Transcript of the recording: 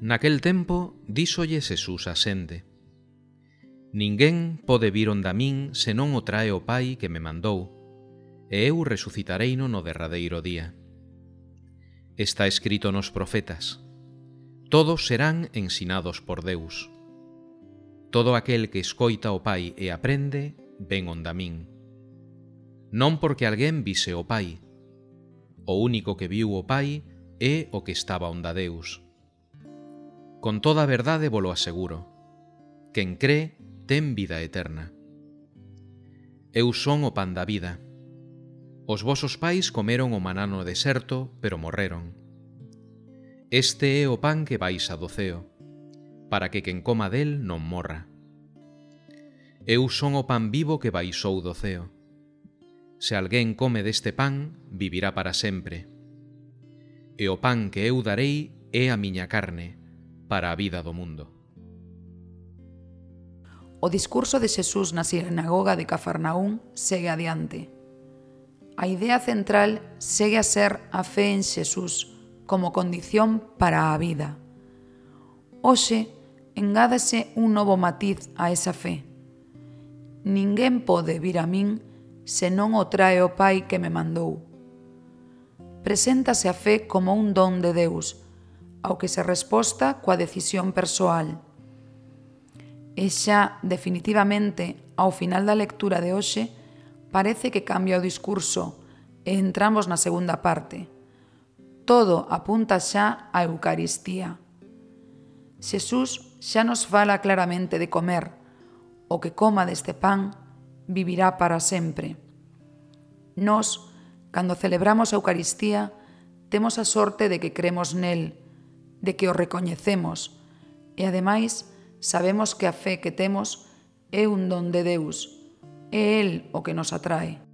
Naquel tempo díxolle Xesús a xente. Ninguén pode vir onda min senón o trae o Pai que me mandou e eu resucitareino no derradeiro día. Está escrito nos profetas Todos serán ensinados por Deus. Todo aquel que escoita o Pai e aprende, ven onda min. Non porque alguén vise o Pai. O único que viu o Pai é o que estaba onda Deus con toda verdade volo aseguro. Quen cree ten vida eterna. Eu son o pan da vida. Os vosos pais comeron o maná no deserto, pero morreron. Este é o pan que vais a doceo, para que quen coma del non morra. Eu son o pan vivo que baixou do ceo. Se alguén come deste pan, vivirá para sempre. E o pan que eu darei é a miña carne, para a vida do mundo. O discurso de Xesús na sinagoga de Cafarnaún segue adiante. A idea central segue a ser a fe en Xesús como condición para a vida. Hoxe, engádase un novo matiz a esa fe. Ninguén pode vir a min se non o trae o Pai que me mandou. Preséntase a fe como un don de Deus, ao que se resposta coa decisión persoal. E xa, definitivamente, ao final da lectura de hoxe, parece que cambia o discurso e entramos na segunda parte. Todo apunta xa á Eucaristía. Xesús xa nos fala claramente de comer. O que coma deste pan vivirá para sempre. Nos, cando celebramos a Eucaristía, temos a sorte de que cremos nel, de que o recoñecemos e ademais sabemos que a fe que temos é un don de Deus, é El o que nos atrae.